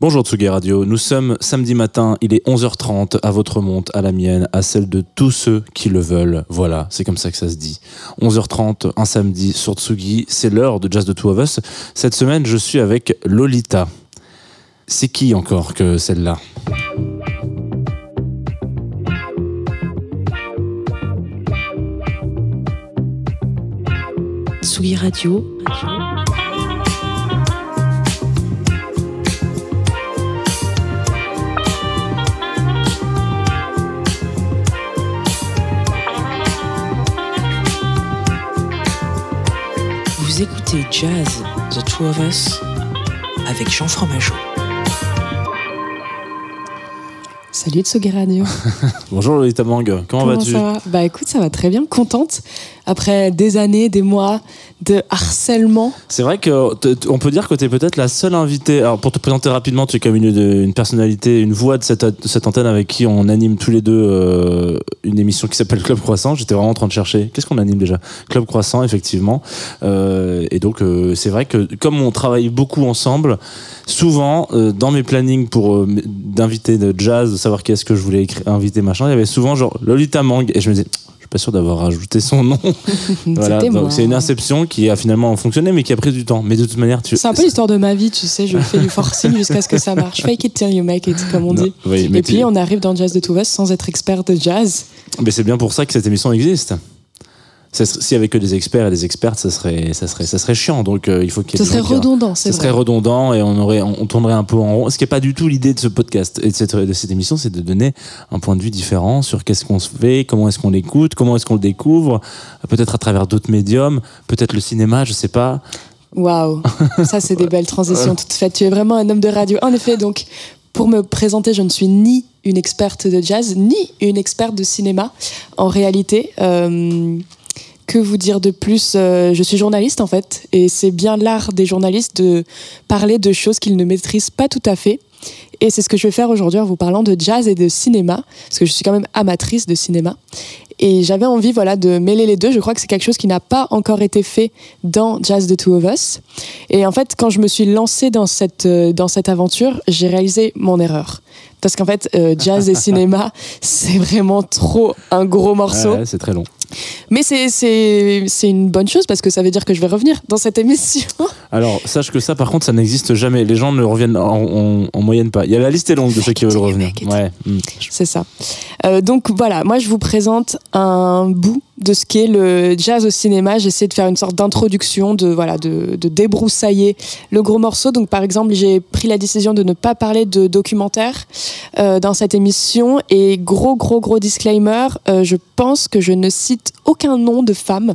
Bonjour Tsugi Radio, nous sommes samedi matin, il est 11h30, à votre monte, à la mienne, à celle de tous ceux qui le veulent. Voilà, c'est comme ça que ça se dit. 11h30, un samedi sur Tsugi, c'est l'heure de Jazz de Two of Us. Cette semaine, je suis avec Lolita. C'est qui encore que celle-là? Tsugi Radio. Vous écoutez Jazz, The Two of Us, avec Jean Fromageau. Salut Tsugi Radio. Bonjour Lolita Mang, comment, Comment vas-tu va? Bah écoute, ça va très bien, contente. Après des années, des mois de harcèlement. C'est vrai que on peut dire que tu es peut-être la seule invitée. Alors pour te présenter rapidement, tu es comme une, personnalité, une voix de cette, cette antenne avec qui on anime tous les deux euh, une émission qui s'appelle Club Croissant. J'étais vraiment en train de chercher. Qu'est-ce qu'on anime déjà? Club Croissant, effectivement. Euh, et donc euh, c'est vrai que comme on travaille beaucoup ensemble, souvent dans mes plannings pour d'inviter de jazz, de savoir qui est-ce que je voulais inviter machin, il y avait souvent genre Lolita Mang et je me disais. Suis pas sûr d'avoir rajouté son nom. Voilà, donc c'est une inception qui a finalement fonctionné, mais qui a pris du temps. Mais de toute manière, tu. C'est un peu l'histoire de ma vie, tu sais, je fais du forcing jusqu'à ce que ça marche. Fake it till you make it, comme on Non, dit. oui, mais Et puis on arrive dans Jazz de of Us sans être expert de jazz. Mais c'est bien pour ça que cette émission existe. Ça S'il y avait que des experts et des expertes, ça serait, ça serait, ça serait chiant. Donc euh, il faut qu'il des serait redondant, c'est Ça serait redondant et on aurait, on tournerait un peu en rond. Ce qui n'est pas du tout l'idée de ce podcast et de cette, de cette émission, c'est de donner un point de vue différent sur qu'est-ce qu'on se fait, comment est-ce qu'on l'écoute, comment est-ce qu'on le découvre, peut-être à travers d'autres médiums, peut-être le cinéma, je sais pas. Waouh, ça c'est des belles transitions toutes faites. Tu es vraiment un homme de radio. En effet, donc pour me présenter, je ne suis ni une experte de jazz, ni une experte de cinéma. En réalité, euh, que vous dire de plus Euh, Je suis journaliste en fait, et c'est bien l'art des journalistes de parler de choses qu'ils ne maîtrisent pas tout à fait. Et c'est ce que je vais faire aujourd'hui en vous parlant de jazz et de cinéma, parce que je suis quand même amatrice de cinéma. Et j'avais envie voilà, de mêler les deux. Je crois que c'est quelque chose qui n'a pas encore été fait dans Jazz the Two of Us. Et en fait, quand je me suis lancée dans cette, euh, dans cette aventure, j'ai réalisé mon erreur. Parce qu'en fait, euh, jazz et cinéma, c'est vraiment trop un gros morceau. Ouais, c'est très long. Mais c'est- une bonne chose parce que ça veut dire que je vais revenir dans cette émission. Alors, sache que ça, par contre, ça n'existe jamais. Les gens ne reviennent en, en- en moyenne pas. Il y a la liste est longue de ceux qui veulent revenir. Ouais. mm. C'est ça. Euh, donc voilà, moi je vous présente un bout de ce qu'est le jazz au cinéma. J'essaie de faire une sorte d'introduction, de voilà, de, débroussailler le gros morceau. Donc par exemple, j'ai pris la décision de ne pas parler de documentaire euh, dans cette émission. Et gros, gros, gros disclaimer, euh, je pense que je ne cite aucun nom de femme.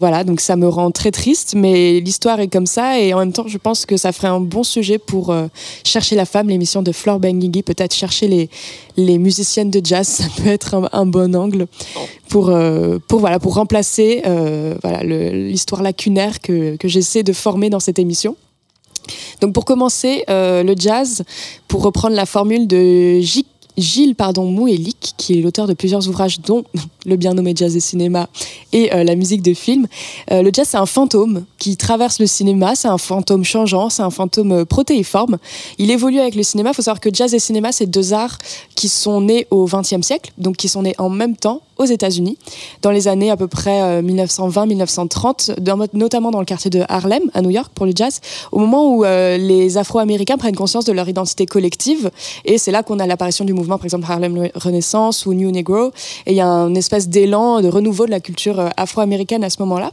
Voilà, donc ça me rend très triste, mais l'histoire est comme ça. Et en même temps, je pense que ça ferait un bon sujet pour euh, chercher la femme, l'émission de Flore Benguigui, peut-être chercher les, musiciennes de jazz, ça peut être un bon angle pour, euh, pour, voilà, pour remplacer euh, voilà, l'histoire lacunaire que, que j'essaie de former dans cette émission. Donc pour commencer, euh, le jazz, pour reprendre la formule de J- Gilles pardon, qui est l'auteur de plusieurs ouvrages dont le bien nommé Jazz et Cinéma et la musique de film, le jazz c'est un fantôme qui traverse le cinéma, c'est un fantôme changeant, c'est un fantôme protéiforme. Il évolue avec le cinéma, il faut savoir que jazz et cinéma c'est deux arts qui sont nés au XXe siècle, donc qui sont nés en même temps aux États-Unis, dans les années à peu près euh, 1920-1930, dans- notamment dans le quartier de Harlem, à New York, pour le jazz, au moment où euh, les Afro-Américains prennent conscience de leur identité collective. Et c'est là qu'on a l'apparition du mouvement, par exemple Harlem Renaissance ou New Negro. Et il y a un espèce d'élan de renouveau de la culture euh, afro-américaine à ce moment-là.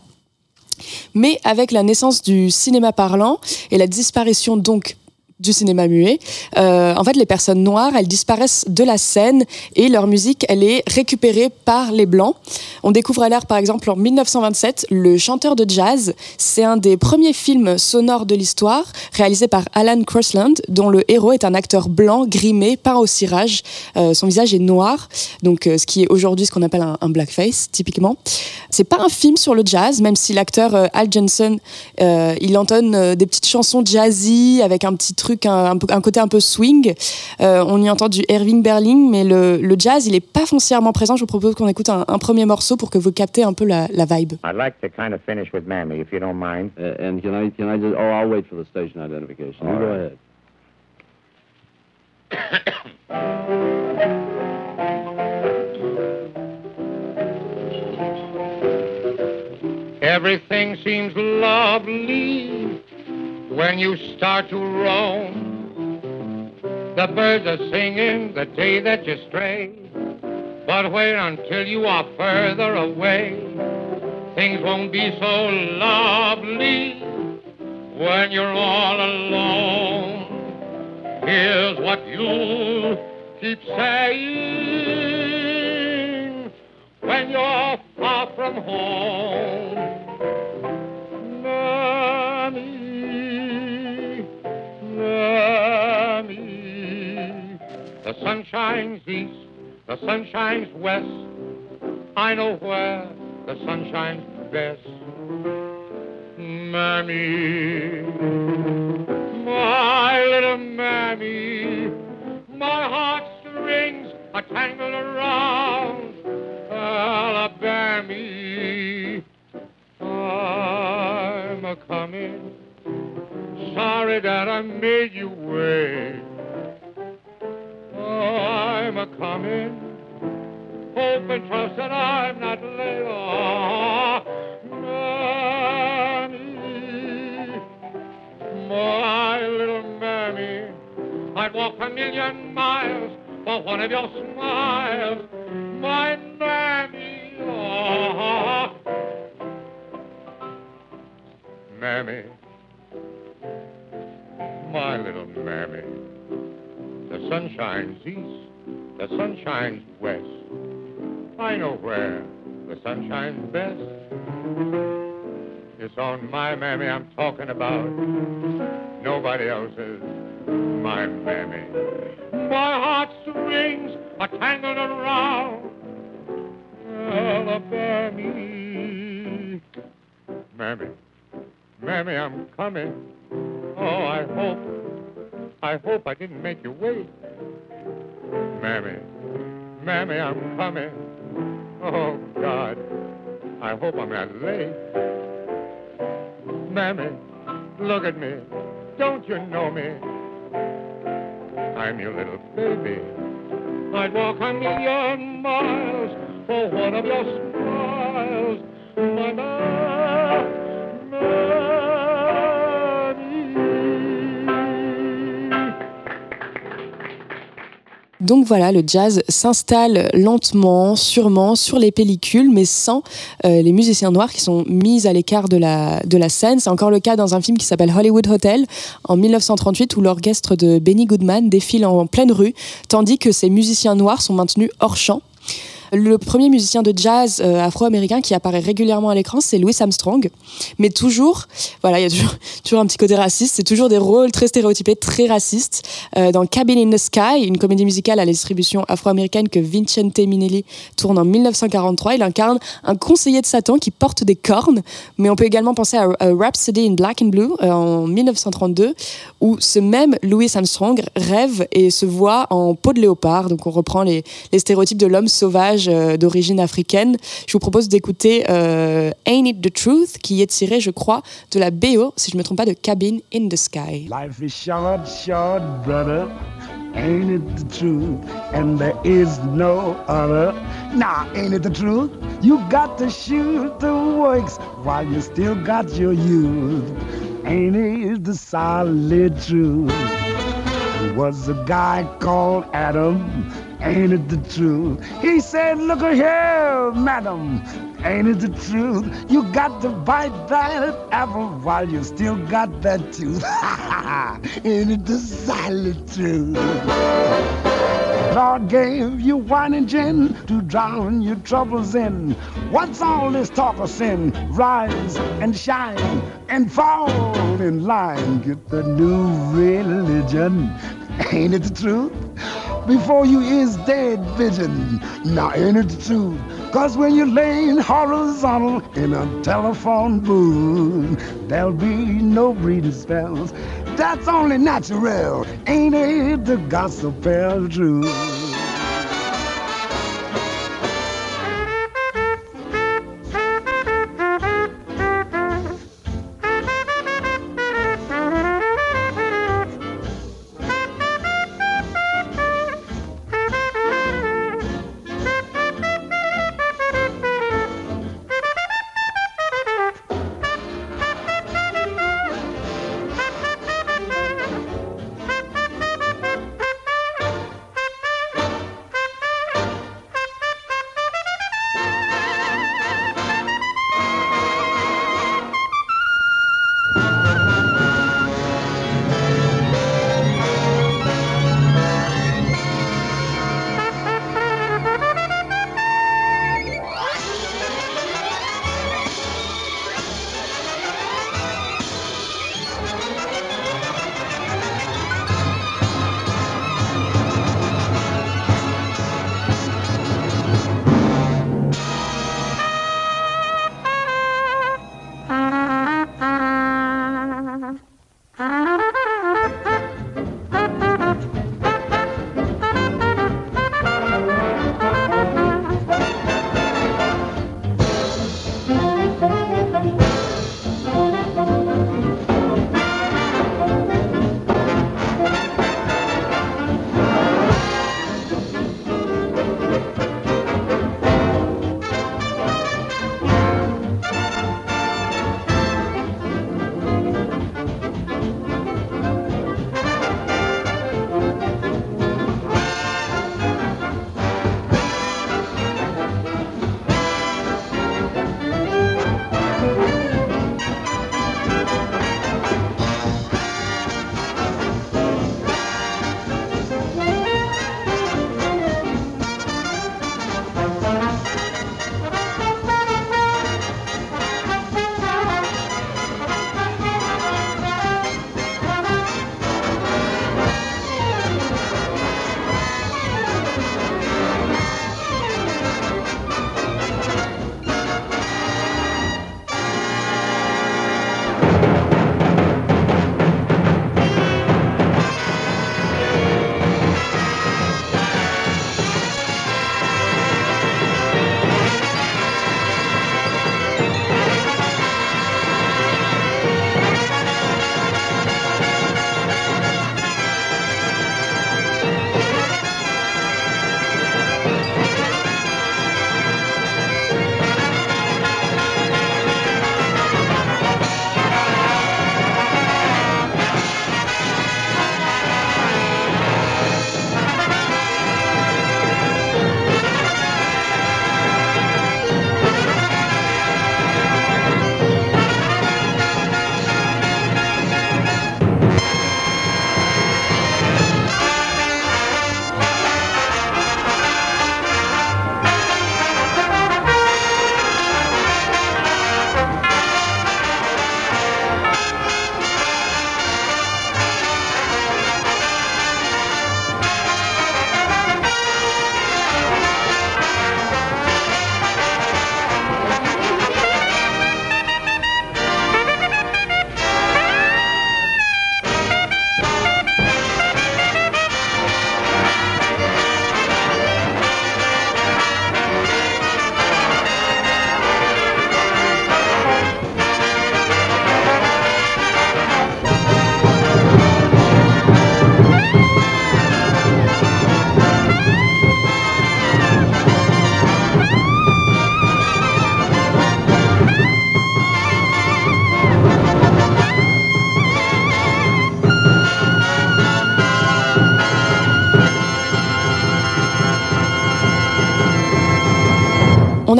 Mais avec la naissance du cinéma parlant et la disparition donc du cinéma muet, euh, en fait les personnes noires elles disparaissent de la scène et leur musique elle est récupérée par les blancs. On découvre alors par exemple en 1927 le chanteur de jazz, c'est un des premiers films sonores de l'histoire réalisé par Alan Crossland dont le héros est un acteur blanc grimé peint au cirage, Euh, son visage est noir donc euh, ce qui est aujourd'hui ce qu'on appelle un, un blackface typiquement. C'est pas un film sur le jazz même si l'acteur Al Jensen il entonne des petites chansons jazzy avec un petit truc, un, un un côté un peu swing. Euh, on y entend du Irving Berlin, mais le, le jazz, il n'est pas foncièrement présent. Je vous propose qu'on écoute un, un premier morceau pour que vous captez un peu la, la vibe. I'd like to kind of finish with Mammy, if you don't mind. Uh, and can I, can I just, oh, I'll wait for the station identification. You All go right. ahead. Everything seems lovely when you start to roam. The birds are singing the day that you stray. But wait until you are further away. Things won't be so lovely when you're all alone. Here's what you keep saying when you're far from home. Sun shines east, the sun shines west. I know where the sun shines best. Mammy, my little mammy, my heartstrings are tangled around Alabama. I'm a coming, sorry that I made you wait. Hope and trust that I'm not late. Oh, mammy, my little mammy, I'd walk a million miles for one of your smiles, my mammy. Oh, mammy, my little mammy. The sun shines east, I know where the sun shines best. It's on my mammy I'm talking about. Nobody else's. My mammy. My heartstrings are tangled around Alabama. Mammy, mammy, I'm coming. Oh, I hope, I hope I didn't make you wait. Mammy, mammy, I'm coming. Oh, God, I hope I'm not late. Mammy, look at me. Don't you know me? I'm your little baby. I'd walk a million miles for one of your Donc voilà, le jazz s'installe lentement, sûrement sur les pellicules, mais sans euh, les musiciens noirs qui sont mis à l'écart de la, de la scène. C'est encore le cas dans un film qui s'appelle Hollywood Hotel en 1938 où l'orchestre de Benny Goodman défile en pleine rue, tandis que ces musiciens noirs sont maintenus hors champ. Le premier musicien de jazz euh, afro-américain qui apparaît régulièrement à l'écran, c'est Louis Armstrong. Mais toujours, voilà, il y a toujours, un petit côté raciste. C'est toujours des rôles très stéréotypés, très racistes. Euh, dans Cabin in the Sky, une comédie musicale à la distribution afro-américaine que Vincente Minnelli tourne en 1943, il incarne un conseiller de Satan qui porte des cornes. Mais on peut également penser à, Rhapsody in Black and Blue euh, en 1932, où ce même Louis Armstrong rêve et se voit en peau de léopard. Donc on reprend les stéréotypes de l'homme sauvage euh, d'origine africaine. Je vous propose d'écouter euh, Ain't It the Truth, qui est tiré, je crois, de la BO, si je ne me trompe pas, de Cabin in the Sky. Life is short, short, brother. Ain't it the truth? And there is no other. Now, ain't it the truth? You got to shoot the works while you still got your youth. Ain't it the solid truth? There was a guy called Adam. Ain't it the truth? He said, Look here, madam. Ain't it the truth? You got to bite that apple while you still got that tooth. Ain't it the solid truth? Lord gave you wine and gin to drown your troubles in. What's all this talk of sin? Rise and shine and fall in line. Get the new religion. Ain't it the truth? Before you is dead vision. Now ain't it truth? Cause when you're laying horizontal in a telephone booth, there'll be no breathing spells. That's only natural. Ain't it the gospel truth?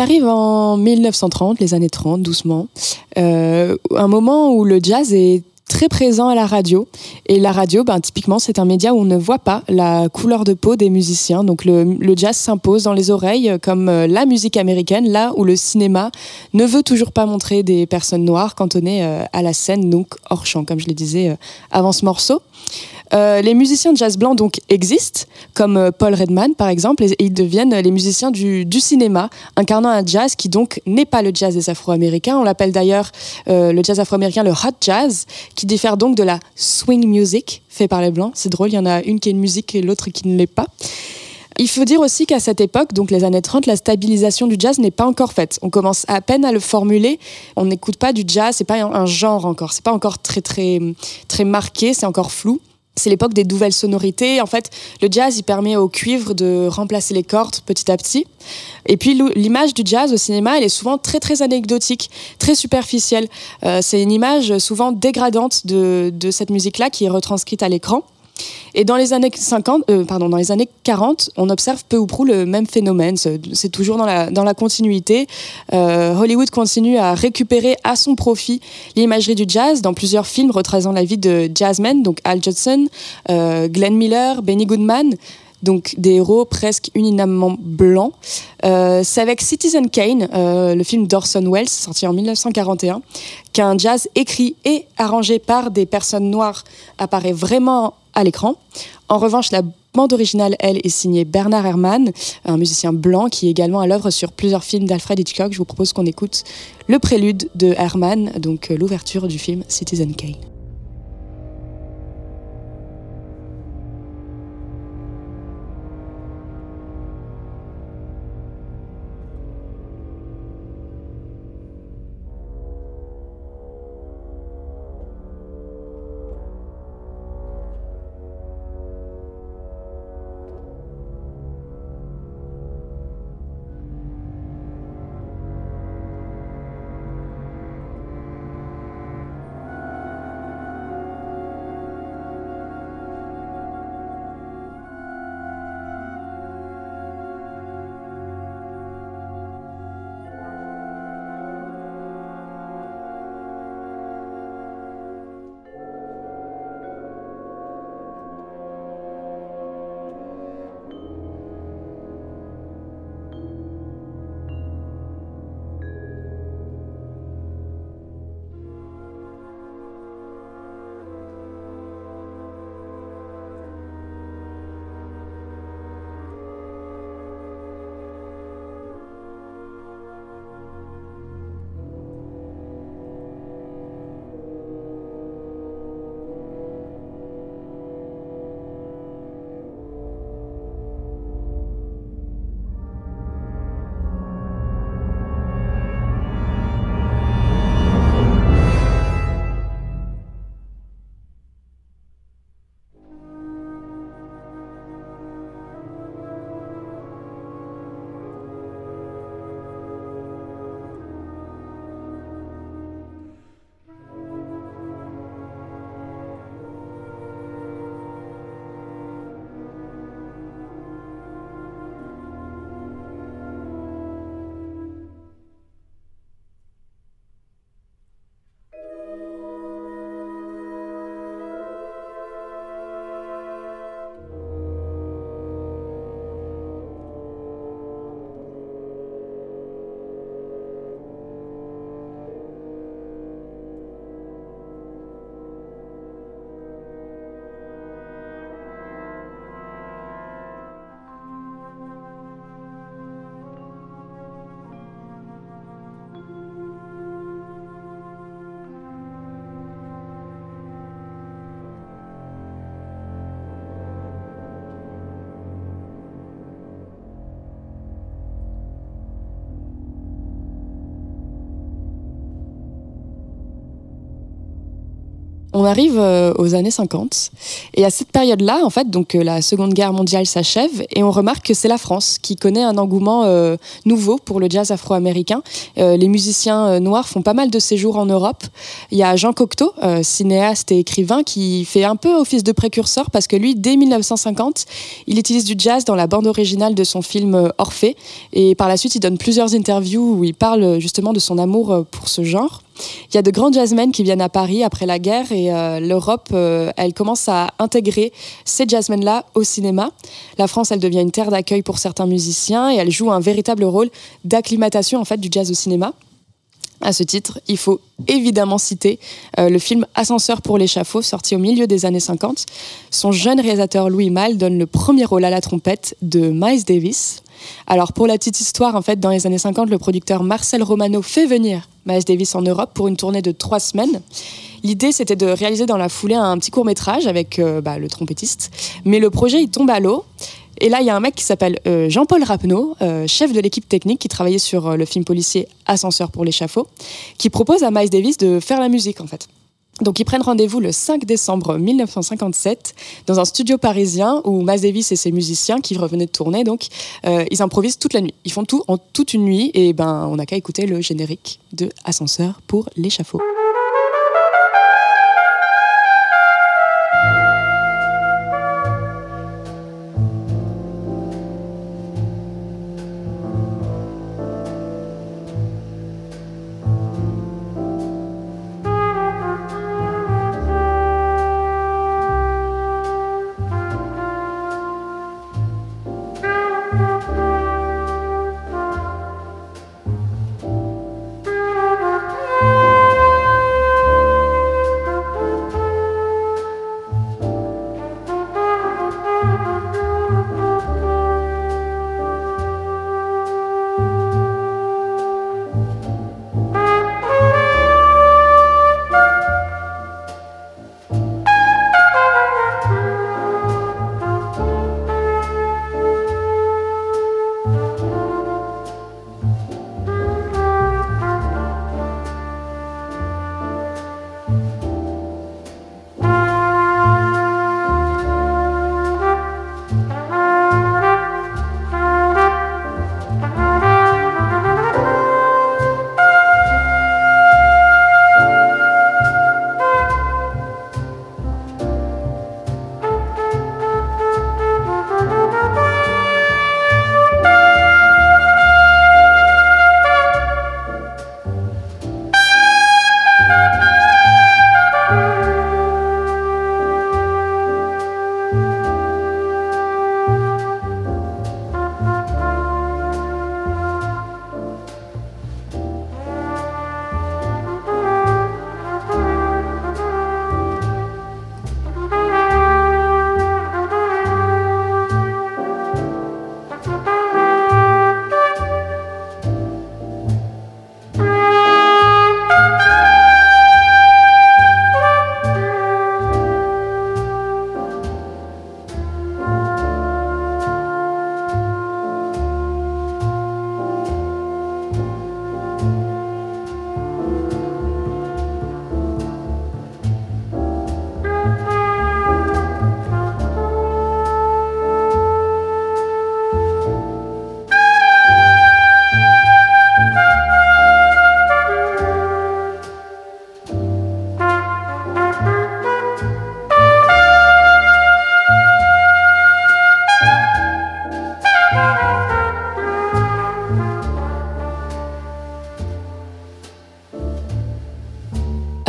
Arrive en 1930, les années 30, doucement, euh, un moment où le jazz est très présent à la radio. Et la radio, ben, typiquement, c'est un média où on ne voit pas la couleur de peau des musiciens. Donc le, le jazz s'impose dans les oreilles euh, comme euh, la musique américaine, là où le cinéma ne veut toujours pas montrer des personnes noires euh, à la scène, donc hors champ, comme je le disais avant ce morceau. Euh, les musiciens de jazz blanc donc existent, comme euh, Paul Redman par exemple, et, ils deviennent les musiciens du, cinéma, incarnant un jazz qui donc n'est pas le jazz des Afro-Américains. On l'appelle d'ailleurs euh, le jazz afro-américain le hot jazz, qui diffère donc de la swing music fait par les blancs. C'est drôle, il y en a une qui est une musique et l'autre qui ne l'est pas. Il faut dire aussi qu'à cette époque, donc les années 30, la stabilisation du jazz n'est pas encore faite. On commence à peine à le formuler. On n'écoute pas du jazz, c'est pas un genre encore. C'est pas encore très très très marqué, c'est encore flou. C'est l'époque des nouvelles sonorités. En fait, le jazz, il permet au cuivre de remplacer les cordes petit à petit. Et puis, l'image du jazz au cinéma, elle est souvent très, très anecdotique, très superficielle. Euh, c'est une image souvent dégradante de, de cette musique-là qui est retranscrite à l'écran. Et dans les années 50, euh, pardon, dans les années 40, on observe peu ou prou le même phénomène. C'est toujours dans la, dans la continuité. Euh, Hollywood continue à récupérer à son profit l'imagerie du jazz dans plusieurs films retraçant la vie de jazzmen, donc Al Judson, euh, Glenn Miller, Benny Goodman. Donc des héros presque unanimement blancs. C'est avec Citizen Kane, le film d'Orson Welles, sorti en 1941, qu'un jazz écrit et arrangé par des personnes noires apparaît vraiment à l'écran. En revanche, la bande originale, elle, est signée Bernard Herrmann, un musicien blanc qui est également à l'œuvre sur plusieurs films d'Alfred Hitchcock. Je vous propose qu'on écoute le prélude de Herrmann, donc euh, l'ouverture du film Citizen Kane. On arrive euh, aux années 50 et à cette période-là, en fait, donc euh, la Seconde Guerre mondiale s'achève et on remarque que c'est la France qui connaît un engouement euh, nouveau pour le jazz afro-américain. les musiciens noirs font pas mal de séjours en Europe. Il y a Jean Cocteau, cinéaste et écrivain, qui fait un peu office de précurseur parce que lui, dès 1950, il utilise du jazz dans la bande originale de son film Orphée et par la suite, il donne plusieurs interviews où il parle justement de son amour pour ce genre. Il y a de grands jazzmen qui viennent à Paris après la guerre et euh, l'Europe, euh, elle commence à intégrer ces jazzmen-là au cinéma. La France, elle devient une terre d'accueil pour certains musiciens et elle joue un véritable rôle d'acclimatation en fait du jazz au cinéma. À ce titre, il faut évidemment citer euh, le film Ascenseur pour l'échafaud, sorti au milieu des années 50. Son jeune réalisateur Louis Malle donne le premier rôle à la trompette de Miles Davis. Alors pour la petite histoire, en fait, dans les années 50, le producteur Marcel Romano fait venir Miles Davis en Europe pour une tournée de trois semaines. L'idée, c'était de réaliser dans la foulée un petit court métrage avec euh, bah, le trompettiste, mais le projet il tombe à l'eau. Et là, il y a un mec qui s'appelle euh, Jean-Paul Rapneau, euh, chef de l'équipe technique qui travaillait sur le film policier Ascenseur pour l'échafaud, qui propose à Miles Davis de faire la musique en fait. Donc ils prennent rendez-vous le 5 décembre 1957 dans un studio parisien où Davis et ses musiciens qui revenaient de tourner, donc euh, ils improvisent toute la nuit. Ils font tout en toute une nuit et ben on n'a qu'à écouter le générique de Ascenseur pour l'échafaud.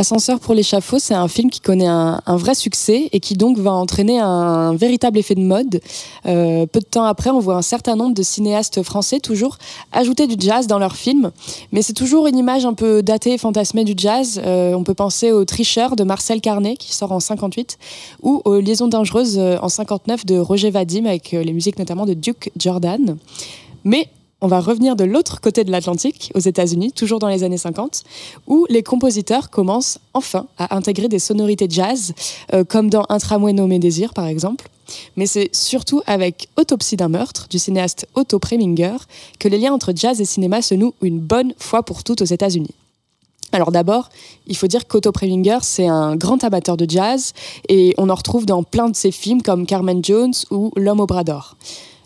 Ascenseur pour l'échafaud, c'est un film qui connaît un, vrai succès et qui donc va entraîner un, véritable effet de mode. Euh, peu de temps après, on voit un certain nombre de cinéastes français toujours ajouter du jazz dans leurs films, mais c'est toujours une image un peu datée et fantasmée du jazz. Euh, on peut penser au Tricheur de Marcel Carnet qui sort en 58 ou aux Liaisons dangereuses euh, en 59 de Roger Vadim avec les musiques notamment de Duke Jordan. Mais on va revenir de l'autre côté de l'Atlantique, aux États-Unis, toujours dans les années 50, où les compositeurs commencent enfin à intégrer des sonorités jazz, euh, comme dans Un tramway nommé Désir, par exemple. Mais c'est surtout avec Autopsie d'un meurtre du cinéaste Otto Preminger que les liens entre jazz et cinéma se nouent une bonne fois pour toutes aux États-Unis. Alors d'abord, il faut dire qu'Otto Preminger, c'est un grand amateur de jazz et on en retrouve dans plein de ses films comme Carmen Jones ou L'homme au bras d'or.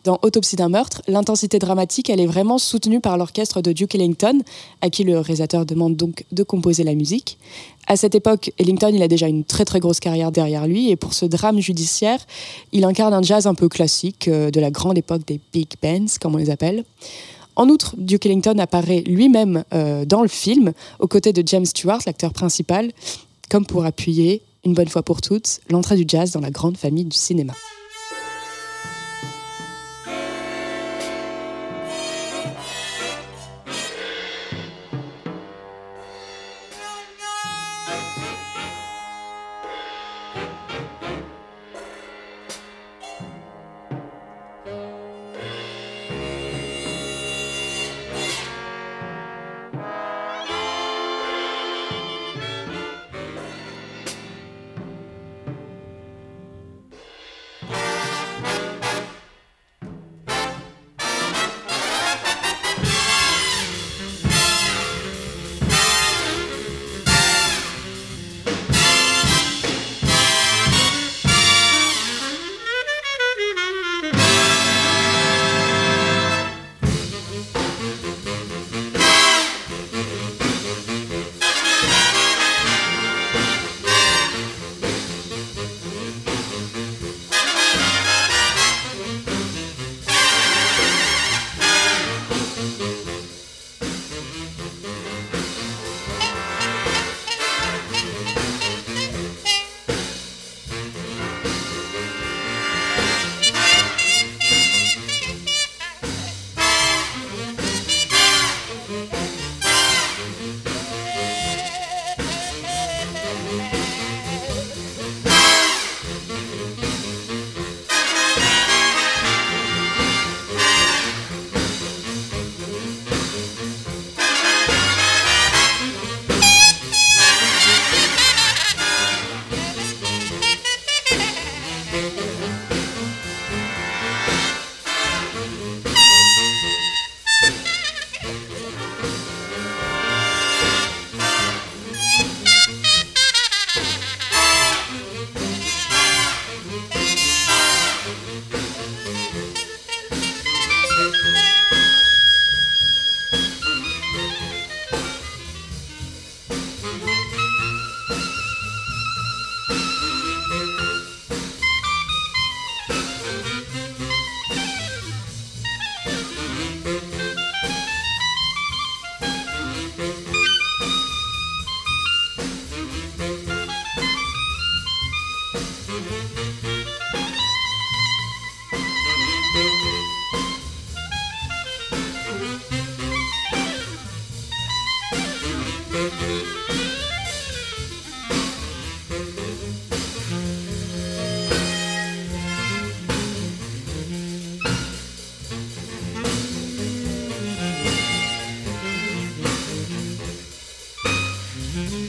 Dans Autopsie d'un meurtre, l'intensité dramatique, elle est vraiment soutenue par l'orchestre de Duke Ellington, à qui le réalisateur demande donc de composer la musique. À cette époque, Ellington, il a déjà une très très grosse carrière derrière lui, et pour ce drame judiciaire, il incarne un jazz un peu classique euh, de la grande époque des big bands, comme on les appelle. En outre, Duke Ellington apparaît lui-même euh, dans le film, aux côtés de James Stewart, l'acteur principal, comme pour appuyer, une bonne fois pour toutes, l'entrée du jazz dans la grande famille du cinéma.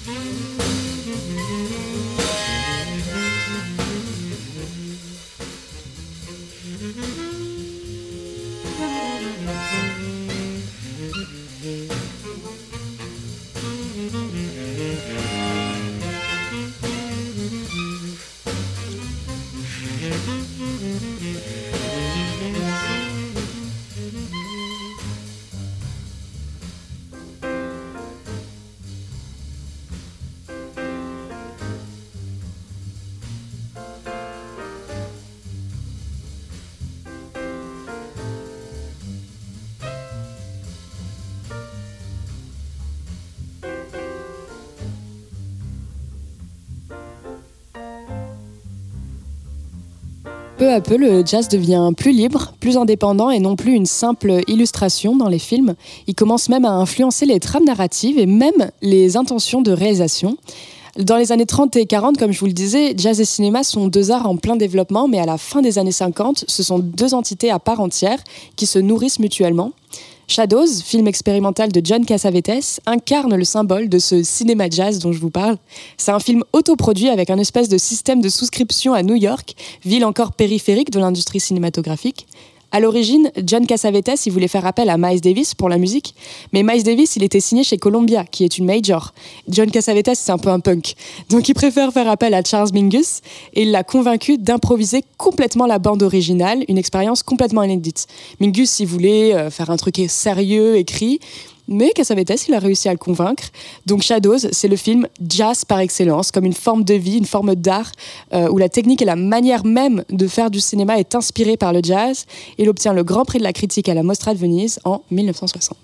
Thank you. Peu à peu, le jazz devient plus libre, plus indépendant et non plus une simple illustration dans les films. Il commence même à influencer les trames narratives et même les intentions de réalisation. Dans les années 30 et 40, comme je vous le disais, jazz et cinéma sont deux arts en plein développement, mais à la fin des années 50, ce sont deux entités à part entière qui se nourrissent mutuellement. Shadows, film expérimental de John Cassavetes, incarne le symbole de ce cinéma jazz dont je vous parle. C'est un film autoproduit avec un espèce de système de souscription à New York, ville encore périphérique de l'industrie cinématographique. À l'origine, John Cassavetes, il voulait faire appel à Miles Davis pour la musique, mais Miles Davis, il était signé chez Columbia, qui est une major. John Cassavetes, c'est un peu un punk. Donc il préfère faire appel à Charles Mingus et il l'a convaincu d'improviser complètement la bande originale, une expérience complètement inédite. Mingus, il voulait euh, faire un truc sérieux, écrit, mais Cassavetes, il a réussi à le convaincre? Donc Shadows, c'est le film jazz par excellence, comme une forme de vie, une forme d'art, euh, où la technique et la manière même de faire du cinéma est inspirée par le jazz. Il obtient le Grand Prix de la critique à la Mostra de Venise en 1960.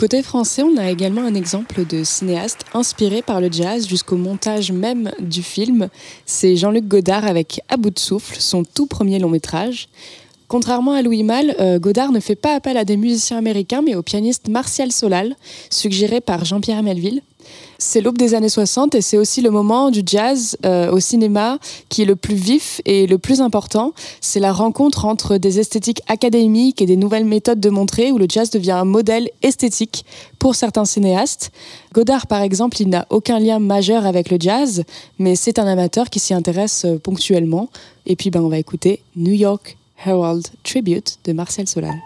Côté français, on a également un exemple de cinéaste inspiré par le jazz jusqu'au montage même du film. C'est Jean-Luc Godard avec À bout de souffle, son tout premier long métrage. Contrairement à Louis Malle, euh, Godard ne fait pas appel à des musiciens américains, mais au pianiste Martial Solal, suggéré par Jean-Pierre Melville. C'est l'aube des années 60 et c'est aussi le moment du jazz euh, au cinéma qui est le plus vif et le plus important. C'est la rencontre entre des esthétiques académiques et des nouvelles méthodes de montrer où le jazz devient un modèle esthétique pour certains cinéastes. Godard, par exemple, il n'a aucun lien majeur avec le jazz, mais c'est un amateur qui s'y intéresse euh, ponctuellement. Et puis, ben, on va écouter New York Herald Tribute de Marcel Solal.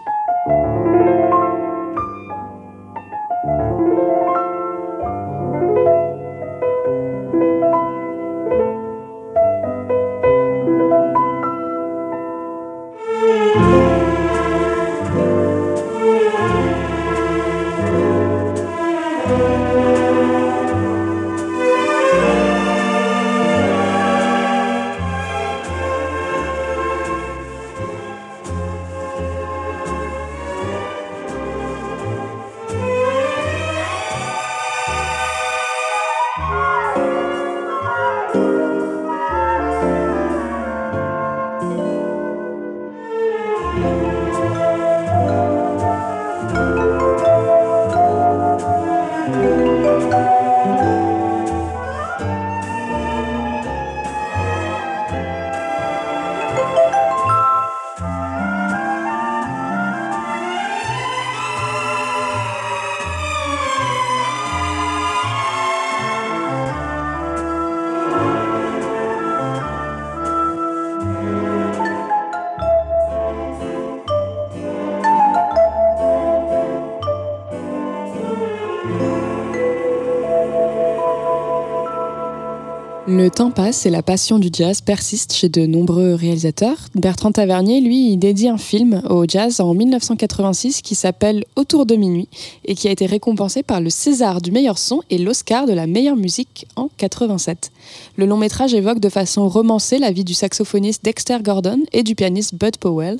Le temps passe et la passion du jazz persiste chez de nombreux réalisateurs. Bertrand Tavernier, lui, dédie un film au jazz en 1986 qui s'appelle Autour de minuit et qui a été récompensé par le César du meilleur son et l'Oscar de la meilleure musique en 87. Le long métrage évoque de façon romancée la vie du saxophoniste Dexter Gordon et du pianiste Bud Powell.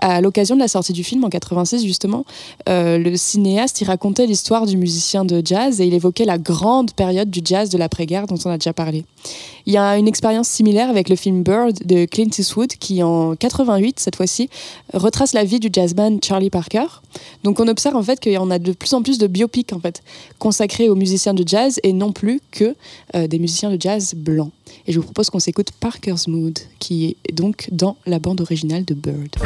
À l'occasion de la sortie du film en 86, justement, euh, le cinéaste y racontait l'histoire du musicien de jazz et il évoquait la grande période du jazz de l'après-guerre dont on a déjà parlé. Il y a une expérience similaire avec le film Bird de Clint Eastwood qui, en 88, cette fois-ci, retrace la vie du jazzman Charlie Parker. Donc on observe en fait qu'il y en a de plus en plus de biopics en fait consacrés aux musiciens de jazz et non plus que euh, des musiciens de jazz blancs. Et je vous propose qu'on s'écoute Parker's Mood, qui est donc dans la bande originale de Bird.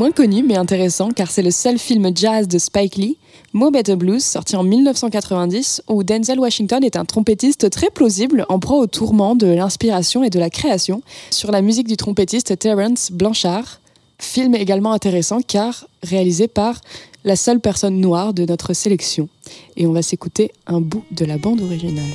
Moins connu mais intéressant car c'est le seul film jazz de Spike Lee, Mo Better Blues, sorti en 1990, où Denzel Washington est un trompettiste très plausible en proie au tourment de l'inspiration et de la création, sur la musique du trompettiste Terence Blanchard. Film également intéressant car réalisé par la seule personne noire de notre sélection. Et on va s'écouter un bout de la bande originale.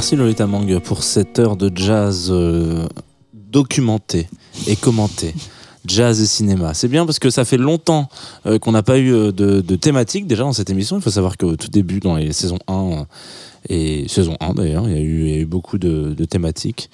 Merci Lolita Mang pour cette heure de jazz euh, documentée et commentée. Jazz et cinéma. C'est bien parce que ça fait longtemps euh, qu'on n'a pas eu euh, de, thématique déjà dans cette émission. Il faut savoir qu'au tout début, dans les saisons 1 euh, et saison 1 d'ailleurs, il y, a eu- beaucoup de, thématiques.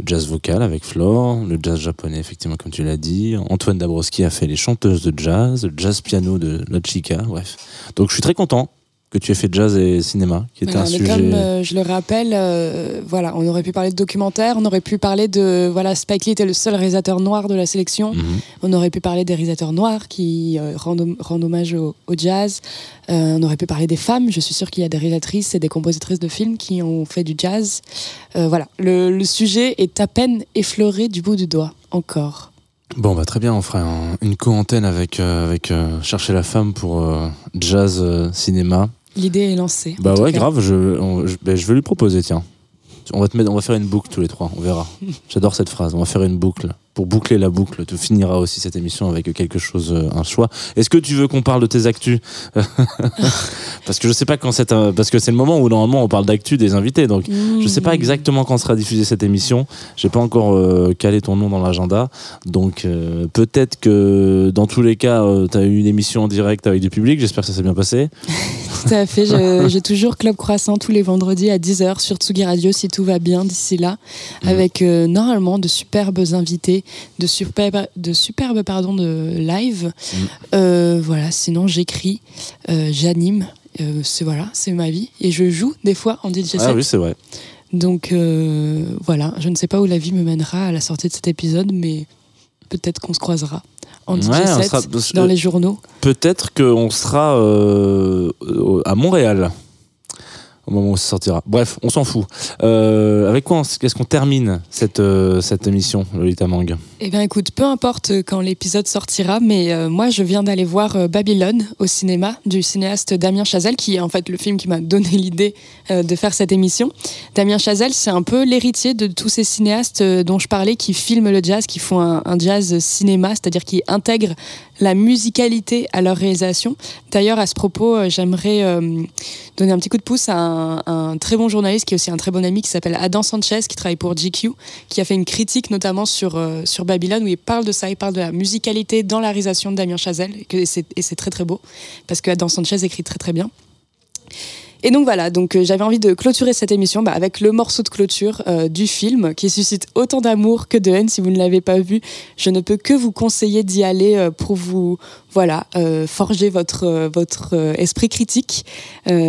Le jazz vocal avec Flore, le jazz japonais, effectivement, comme tu l'as dit. Antoine Dabrowski a fait les chanteuses de jazz, le jazz piano de Lochika, bref. Donc je suis très content que tu aies fait jazz et cinéma, qui était un mais sujet. comme euh, je le rappelle, euh, voilà, on aurait pu parler de documentaire, on aurait pu parler de voilà, Spike Lee était le seul réalisateur noir de la sélection. Mhm. On aurait pu parler des réalisateurs noirs qui euh, rendent, rendent hommage au, au jazz. On aurait pu parler des femmes. Je suis sûre qu'il y a des réalisatrices et des compositrices de films qui ont fait du jazz. Voilà, le, le sujet est à peine effleuré du bout du doigt, encore. Bon, bah très bien, on fera un- une co-antenne avec, avec Chercher la femme pour jazz cinéma. L'idée est lancée. Bah ouais, grave, je, on- je, bah, je vais lui proposer, tiens. On va, te mettre, on va faire une boucle tous les trois, on verra. J'adore cette phrase, on va faire une boucle pour boucler la boucle, tu finiras aussi cette émission avec quelque chose, euh, un choix. Est-ce que tu veux qu'on parle de tes actus Parce que je sais pas quand c'est, un- parce que c'est le moment où normalement on parle d'actu des invités. Donc je sais pas exactement quand sera diffusée cette émission. J'ai pas encore euh, calé ton nom dans l'agenda. Donc euh, peut-être que dans tous les cas, tu as eu une émission en direct avec du public. J'espère que ça s'est bien passé. Tout à fait. J'ai toujours Club Croissant tous les vendredis à 10h sur Tsugi Radio si tout va bien d'ici là. Avec euh, normalement de superbes invités, de superbes, de superbes pardon, de live. Euh, voilà, sinon j'écris, euh, j'anime. Euh, c'est voilà, c'est ma vie. Et je joue des fois en DJ set. Ah oui, c'est vrai. Donc voilà, je ne sais pas où la vie me mènera à la sortie de cet épisode, mais peut-être qu'on se croisera en DJ Ouais, on set, sera- dans les journaux. Peut-être qu'on sera à Montréal au moment où ça sortira. Bref, on s'en fout. Euh, avec quoi on s- est-ce qu'on termine cette, euh, cette émission, Lolita Mang? Eh bien écoute, peu importe quand l'épisode sortira, mais euh, moi je viens d'aller voir Babylone au cinéma du cinéaste Damien Chazelle, qui est en fait le film qui m'a donné l'idée de faire cette émission. Damien Chazelle, c'est un peu l'héritier de tous ces cinéastes dont je parlais qui filment le jazz, qui font un, un jazz cinéma, c'est-à-dire qui intègrent la musicalité à leur réalisation. D'ailleurs, à ce propos, j'aimerais donner un petit coup de pouce à un, un très bon journaliste qui est aussi un très bon ami qui s'appelle Adam Sanchez, qui travaille pour GQ, qui a fait une critique notamment sur, euh, sur Babylone où il parle de ça, il parle de la musicalité dans la réalisation de Damien Chazelle et, c'est très très beau parce que Adam Sanchez écrit très très bien. Et donc voilà, donc euh, j'avais envie de clôturer cette émission bah, avec le morceau de clôture euh, du film qui suscite autant d'amour que de haine. Si vous ne l'avez pas vu, je ne peux que vous conseiller d'y aller pour vous voilà euh, forger votre euh, votre euh, esprit critique.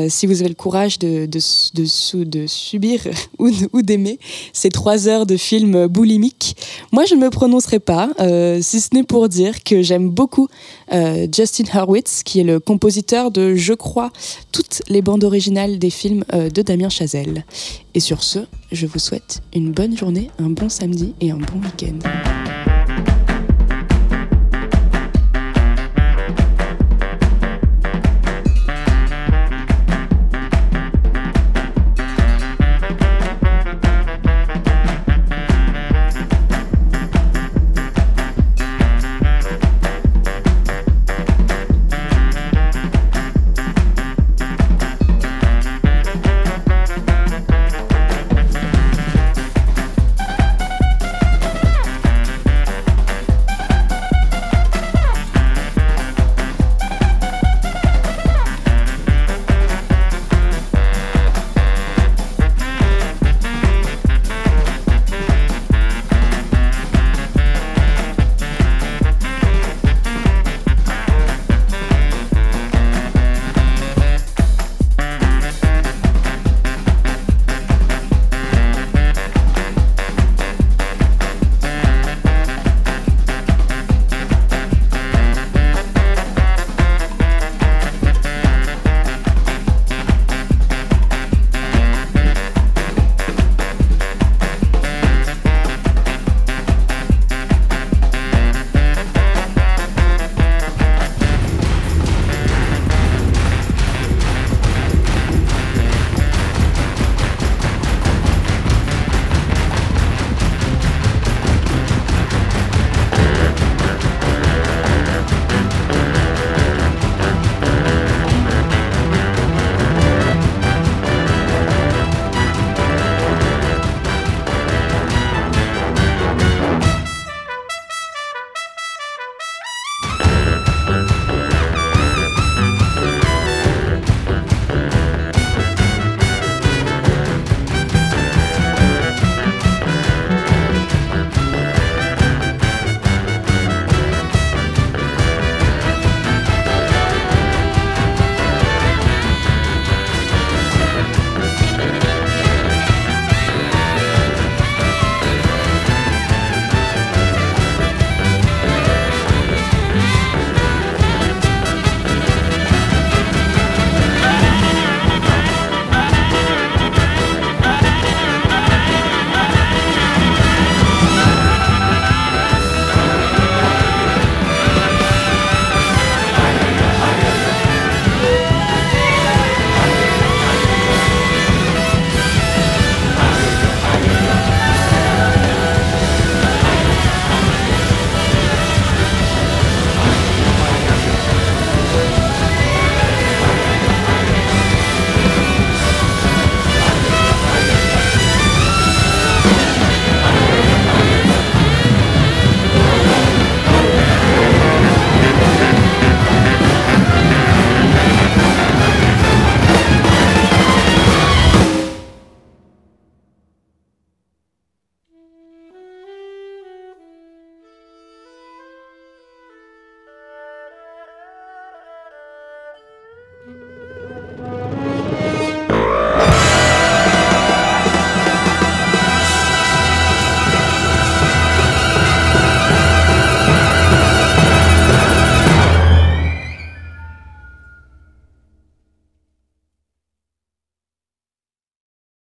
Si vous avez le courage de de, de, subir ou, ou d'aimer ces trois heures de film boulimique. Moi, je ne me prononcerai pas, si ce n'est pour dire que j'aime beaucoup Justin Hurwitz, qui est le compositeur de, je crois, toutes les bandes originales des films de Damien Chazelle. Et sur ce, je vous souhaite une bonne journée, un bon samedi et un bon week-end.